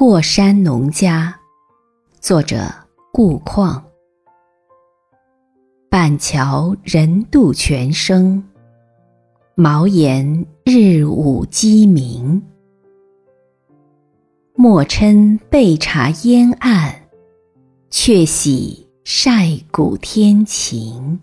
过山农家。作者顾况板桥人渡泉声茅檐日午鸡鸣。莫嗔被茶烟暗却喜晒谷天晴。